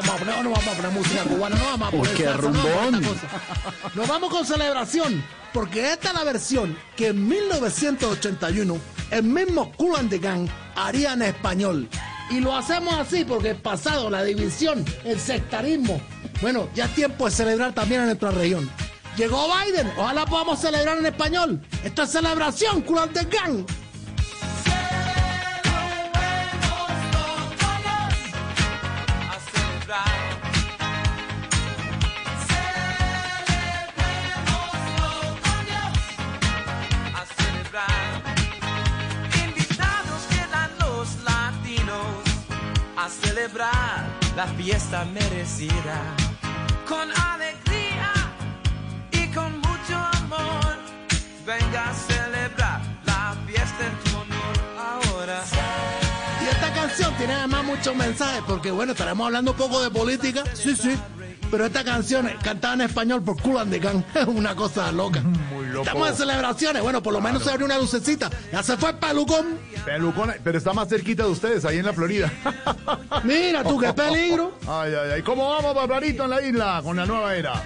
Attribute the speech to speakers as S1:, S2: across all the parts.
S1: Vamos a poner, no vamos a poner música cubana, no vamos a poner
S2: qué
S1: salsa, no vamos a poner
S2: rumbón.
S1: Nos vamos con celebración, porque esta es la versión que en 1981 el mismo Cool and the Gang haría en español. Y lo hacemos así porque el pasado, la división, el sectarismo, bueno, ya es tiempo de celebrar también en nuestra región. Llegó Biden, ojalá podamos celebrar en español. Esto es celebración, Cool and the Gang.
S3: La fiesta merecida. Con alegría y con mucho amor, venga a celebrar la fiesta en tu honor ahora.
S1: Y esta canción tiene además muchos mensajes, porque bueno, estaremos hablando un poco de política, sí, sí. Pero esta canción cantada en español por Cool and the Gang es una cosa loca. Estamos en celebraciones, bueno, por lo menos se abrió una lucecita. Ya se fue el pelucón.
S2: Pelucón, pero está más cerquita de ustedes, ahí en la Florida.
S1: Mira tú, qué peligro.
S2: Ay, ay, ay. ¿Cómo vamos, Barbarito, en la isla con la nueva era?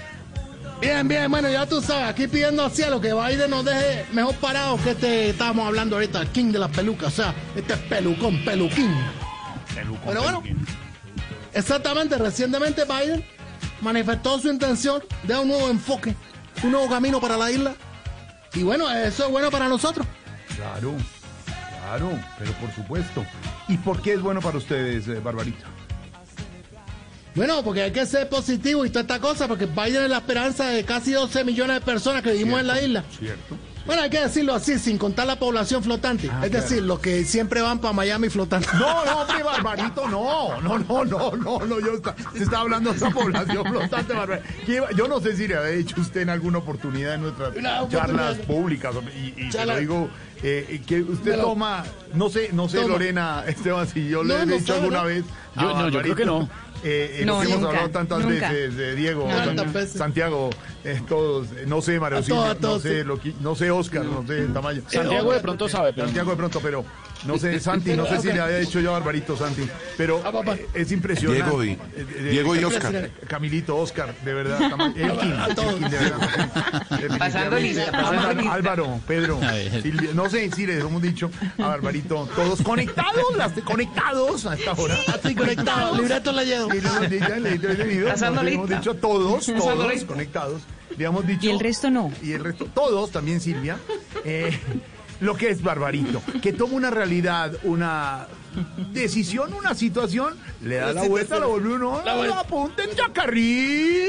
S1: Bien, bien, bueno, ya tú sabes, aquí pidiendo al cielo que Biden nos deje mejor parados que este estábamos hablando ahorita, el king de las pelucas, o sea, este es pelucón, peluquín.
S2: Pelucón,
S1: Pero bueno,
S2: peluquín.
S1: Exactamente, recientemente Biden manifestó su intención de un nuevo enfoque, un nuevo camino para la isla. Y bueno, eso es bueno para nosotros.
S2: Claro, claro, pero por supuesto. ¿Y por qué es bueno para ustedes, eh, Barbarito?
S1: Bueno, porque hay que ser positivo y toda esta cosa, porque Biden es la esperanza de casi 12 millones de personas que vivimos en la isla.
S2: Cierto.
S1: Bueno, hay que decirlo así, sin contar la población flotante.
S2: Ah,
S1: es
S2: claro.
S1: decir, los que siempre van para Miami flotando.
S2: No, no, hombre, Barbarito, no, no, no, no, no, no, yo está, se está hablando de esa población flotante, Barbarito. ¿Qué iba- Yo no sé si le había dicho usted en alguna oportunidad en nuestras charlas públicas, y, y se
S1: Charla-
S2: lo digo, eh, que usted
S1: lo-
S2: toma, no sé, no sé,
S1: Toma.
S2: Lorena, Esteban, si yo le
S1: No,
S2: he
S1: no
S2: dicho alguna
S1: ¿no?
S2: vez.
S4: Yo- no, yo creo que no.
S2: Eh, eh,
S4: No,
S2: hemos
S4: nunca,
S2: hablado tantas
S4: nunca.
S2: veces, de Diego,
S1: No,
S2: San-
S1: veces.
S2: Santiago, eh, todos, eh, no sé, Mario no sé,
S1: sí.
S2: lo que- no sé, Oscar, no sé, Tamayo.
S4: Santiago de pronto sabe, pero
S2: Santiago de pronto, pero no sé, Santi, no sé si le había dicho yo a Barbarito Santi, pero
S1: Ah,
S2: eh, es impresionante.
S5: Diego y-
S2: Eh, eh,
S5: Diego y Oscar.
S2: Camilito, Oscar, de verdad. Elkin,
S1: A todos.
S2: Elkin, de verdad.
S6: Pasando lista, pasando
S2: Álvaro,
S6: lista.
S2: Álvaro, Pedro, Silvia, no sé si les hemos dicho a Barbarito, todos conectados, las conectados a esta hora.
S1: Así conectado, libreto leyendo.
S2: Y le hemos dicho, le- le- le- le-
S6: Pasando
S2: le hemos dicho todos, todos conectados. Le hemos dicho.
S6: Y el resto no.
S2: Y el resto, todos, también Silvia. eh, lo que es Barbarito, que toma una realidad, una decisión, una situación, le da la vuelta, la vuelve uno,
S1: La vuelta.
S2: la apunta en chacarrilla.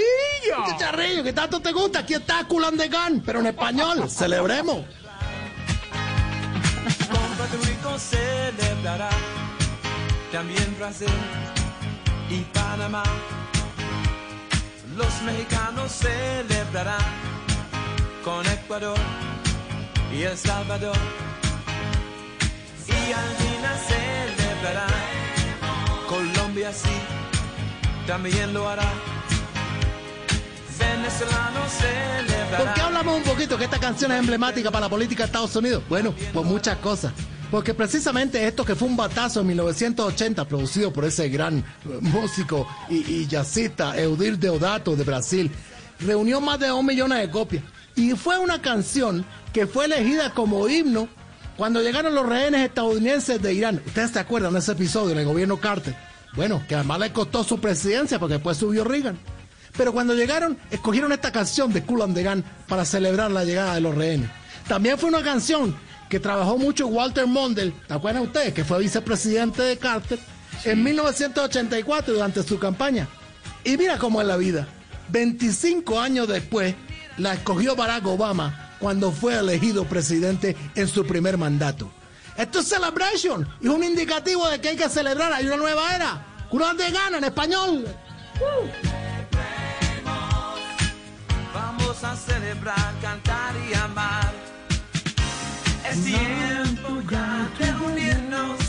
S1: Chicharrillo, que tanto te gusta, aquí está Cool and the Gang, pero en español, celebremos.
S3: Con Puerto Rico celebrará también Brasil y Panamá. Los mexicanos celebrarán con Ecuador y El Salvador. Y Argentina celebrará, Colombia sí, también lo hará.
S1: ¿Por qué hablamos un poquito que esta canción es emblemática para la política de Estados Unidos? Bueno, por muchas cosas. Porque precisamente esto que fue un batazo en 1980, producido por ese gran eh, músico y, y jazzista Eudir Deodato de Brasil, reunió más de un millones de copias. Y fue una canción que fue elegida como himno cuando llegaron los rehenes estadounidenses de Irán. ¿Ustedes se acuerdan de ese episodio en el gobierno Carter? Bueno, que además le costó su presidencia porque después subió Reagan. Pero cuando llegaron, escogieron esta canción de Cool and the para celebrar la llegada de los rehenes. También fue una canción que trabajó mucho Walter Mondale, ¿te acuerdan ustedes? Que fue vicepresidente de Carter en 1984 durante su campaña. Y mira cómo es la vida. 25 años después, la escogió Barack Obama cuando fue elegido presidente en su primer mandato. Esto es celebration es un indicativo de que hay que celebrar, hay una nueva era. Curas de gana en español.
S3: Vamos a celebrar, cantar y amar. Es tiempo ya de unirnos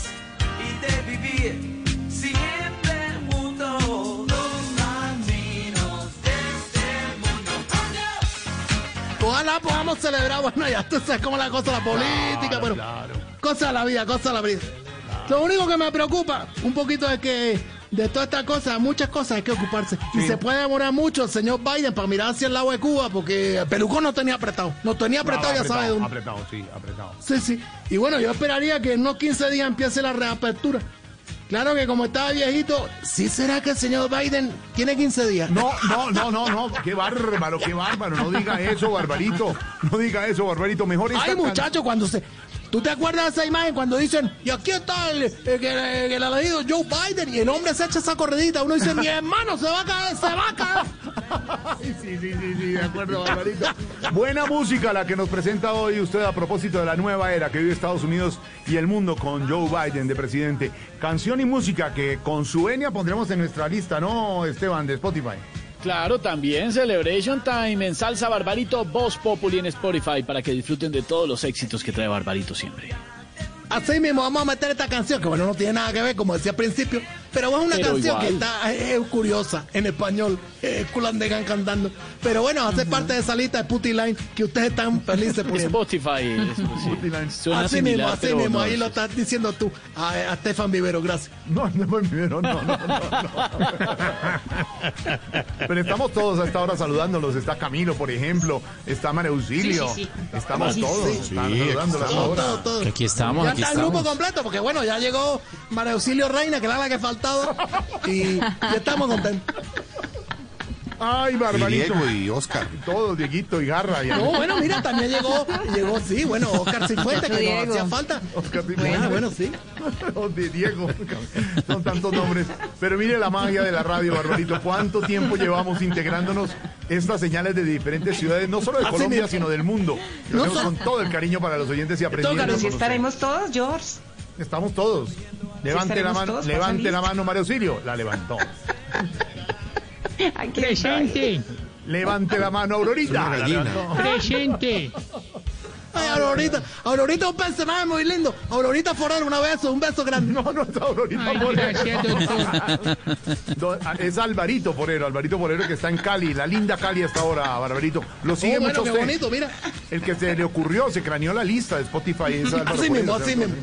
S3: y de vivir
S1: Ojalá podamos celebrar, bueno, ya tú sabes cómo la cosa la política, pero cosa de la vida, cosa de la vida. Lo único que me preocupa un poquito es que de todas estas cosas, muchas cosas hay que ocuparse. Y se puede demorar mucho el señor Biden para mirar hacia el lado de Cuba, porque el pelucón no tenía apretado. No tenía apretado, ya sabe dónde.
S2: Apretado, sí, apretado.
S1: Sí, sí. Y bueno, yo esperaría que en unos 15 días empiece la reapertura. Claro que como estaba viejito, ¿sí será que el señor Biden tiene 15 días?
S2: No, no, no, no, no, qué bárbaro, qué bárbaro, no diga eso, Barbarito, no diga eso, Barbarito, mejor esta
S1: Ay, muchacho, cuando se... ¿Tú te acuerdas de esa imagen cuando dicen, y aquí está el, el, el elegido Joe Biden, y el hombre se echa esa corredita? Uno dice, mi hermano, se va a caer, se va a caer.
S2: Sí, sí, sí, sí, de acuerdo, Barbarito. Buena música la que nos presenta hoy usted a propósito de la nueva era que vive Estados Unidos y el mundo con Joe Biden de presidente. Canción y música que con su venia pondremos en nuestra lista, ¿no, Esteban, de Spotify?
S4: Claro, también Celebration Time en Salsa Barbarito, Voz Populi en Spotify para que disfruten de todos los éxitos que trae Barbarito siempre.
S1: Así mismo vamos a meter esta canción, que bueno, no tiene nada que ver, como decía al principio, pero es una
S4: Pero
S1: canción que está es curiosa en español, es Kulandegan cantando. Pero bueno, hace parte de esa lista de Putty Line que ustedes están felices por
S4: Spotify. es- sí. Suena
S1: Así
S4: similar,
S1: mismo, así
S4: pero
S1: mismo,
S4: no
S1: ahí lo estás diciendo tú, a, a Estefan Vivero, gracias.
S2: No, no primero, no, no, no, no. Pero estamos todos a esta hora saludándolos. Está Camilo, por ejemplo. Está María Auxilio.
S6: Sí, sí, sí.
S2: Estamos
S6: Sí,
S2: todos. saludándolos ahora.
S7: aquí estamos,
S1: ya
S7: aquí
S1: está el grupo completo, porque bueno, ya llegó María Auxilio Reina, que era la que y ya estamos contentos.
S2: Ay, Barbarito.
S5: Diego y Oscar.
S2: Todos, Dieguito y Garra. y-
S1: No, bueno, mira, también llegó, llegó, sí, bueno, Oscar Cifuentes, que nos
S6: Diego.
S1: hacía falta.
S2: Oscar
S1: Ah,
S2: Bueno,
S1: bueno, sí.
S2: de Diego. Son tantos nombres. Pero mire la magia de la radio, Barbarito. ¿Cuánto tiempo llevamos integrándonos estas señales de diferentes ciudades, no solo de
S1: Así
S2: Colombia, sino del mundo? Lo
S1: No
S2: hacemos
S1: so-
S2: con todo el cariño para los oyentes y aprendiendo. con
S6: estaremos todos, George.
S2: Estamos todos. Levante la mano,
S6: todos,
S2: levante la mano, Mario Auxilio. La levantó.
S6: Aquí Presente.
S2: Levante la mano, Aurorita. La.
S6: Presente.
S1: Ay, Aurorita, Aurorita un personaje muy lindo. Aurorita Forero, un beso, un beso grande.
S2: No, no es Aurorita Forero. Do- Es Alvarito Forero, Alvarito Forero que está en Cali, la linda Cali hasta ahora, Barbarito. Lo sigue
S1: Oh, bueno,
S2: mucho
S1: qué
S2: usted.
S1: bonito, mira.
S2: El que se le ocurrió, se craneó la lista de Spotify. es Álvaro
S1: Así mismo, así
S2: ¿no?
S1: mismo.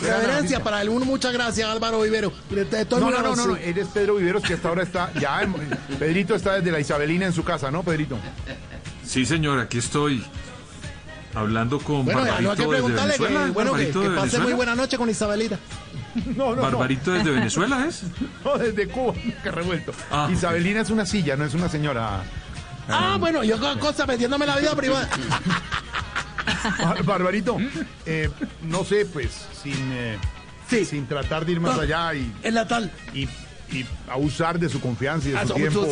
S1: Reverencia para el uno, muchas gracias, Álvaro Vivero.
S2: No, no, no, no, eres Pedro Viveros que hasta ahora está ya. en- Pedrito está desde la Isabelina en su casa, ¿no, Pedrito?
S8: Sí, señor, aquí estoy hablando con
S1: Bueno, ya no hay que
S8: Barbarito desde
S1: preguntarle que,
S8: Venezuela. ¿Es
S1: bueno, que,
S8: Barbarito
S1: que pase muy buena noche con Isabelita.
S2: No, no,
S8: ¿Barbarito desde Venezuela es?
S2: no. Desde Cuba, qué revuelto.
S8: Ah,
S2: Isabelina es una silla, no es una señora.
S1: Ah, bueno, yo con cosas metiéndome en la vida privada.
S2: Bar- Barbarito, eh, no sé, pues, sin, eh,
S1: Sí.
S2: sin tratar de ir más
S1: No.
S2: allá y,
S1: Es la tal.
S2: y, y abusar de su confianza y de
S1: Ah,
S2: su
S1: ¿so-
S2: tiempo.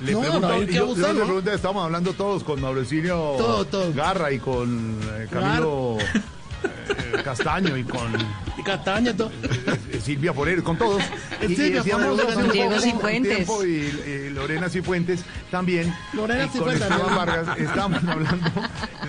S2: Le
S1: No,
S2: pregunto, estamos hablando todos con Mauricio
S1: Todo, todo.
S2: Garra y con eh, Camilo eh, Castaño y con
S1: Y castaña, todo.
S2: eh, Silvia Forero, con todos. Y, decíamos
S1: con
S6: Diego Cifuentes.
S2: y Lorena Cifuentes también.
S1: Lorena
S2: y con
S1: Cifuentes,
S2: Esteban. Vargas estábamos hablando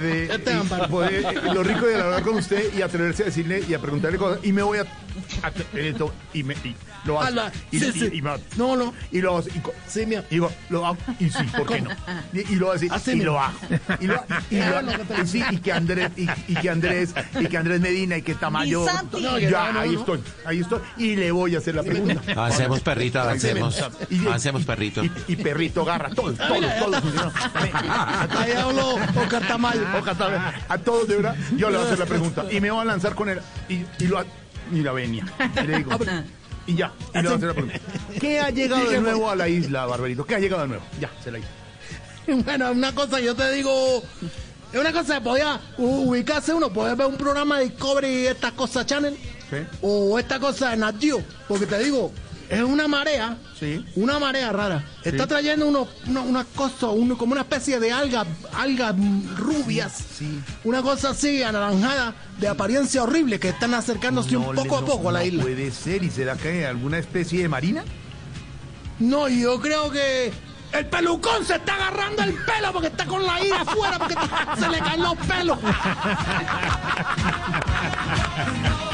S2: de
S1: Esteban Vargas.
S2: poder- eh, lo rico de hablar con usted y atreverse a decirle y a preguntarle cosas. Y me voy a. a- esto, y, me, y lo hago.
S1: Alba,
S2: y,
S1: sí,
S2: y-
S1: sí.
S2: y me-
S1: No, no.
S2: y lo hago.
S1: Sí, mira.
S2: y lo hago. Y sí, ¿por qué no? Y, y lo hago así.
S1: Así
S2: y lo hago. Y lo, y y sí, y que Andrés, y, y que Andrés, y que Andrés Medina, y que Tamayo.
S9: Y Santi.
S1: No,
S2: ya,
S1: no, no,
S2: ahí
S1: no.
S2: estoy, ahí estoy. Y le voy a hacer la pregunta.
S7: Avancemos, perrito, avancemos.
S2: Y-
S7: Avancemos, perrito.
S2: Y, perrito garra, todos, todos, todos funcionan.
S1: Ahí habló
S2: tal vez, a todos de verdad, yo le voy a hacer la pregunta. Y me voy a lanzar con él. Y, y lo ha- y la venia. Y le digo. Y ya, y le voy a hacer la pregunta. ¿Qué ha llegado de nuevo a la isla, Barbarito? ¿Qué ha llegado de nuevo? Ya, se la hice.
S1: Bueno, una cosa, yo te digo, es una cosa que podía ubicarse uno, poder ver un programa de Discovery y esta cosa Channel,
S2: Sí.
S1: o esta cosa de Nat Geo, porque te digo, es una marea,
S2: Sí.
S1: una marea rara. Está trayendo uno, una, una cosa, uno, como una especie de alga, algas mm, rubias, una cosa así anaranjada, de apariencia horrible, que están acercándose un
S2: No,
S1: poco a poco a la
S2: no
S1: isla.
S2: Puede ser, ¿y será que alguna especie de marina?
S1: No, yo creo que el pelucón se está agarrando el pelo porque está con la ira afuera porque se le caen los pelos.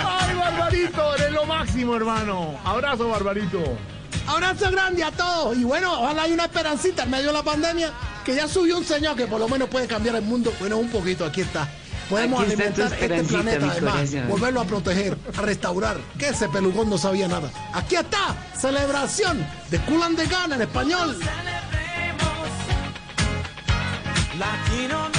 S2: ¡Ay, Barbarito! Eres lo máximo, hermano. Abrazo, Barbarito.
S1: Abrazo grande a todos. Y bueno, ojalá hay una esperancita en medio de la pandemia que ya subió un señor que por lo menos puede cambiar el mundo. Bueno, un poquito, aquí está. Podemos
S10: Aquí está tu
S1: alimentar este planeta, además, volverlo a proteger, a restaurar. Que ese pelucón no sabía nada. Aquí está, celebración de Culan de Gana en español.
S3: Latinoamericanos,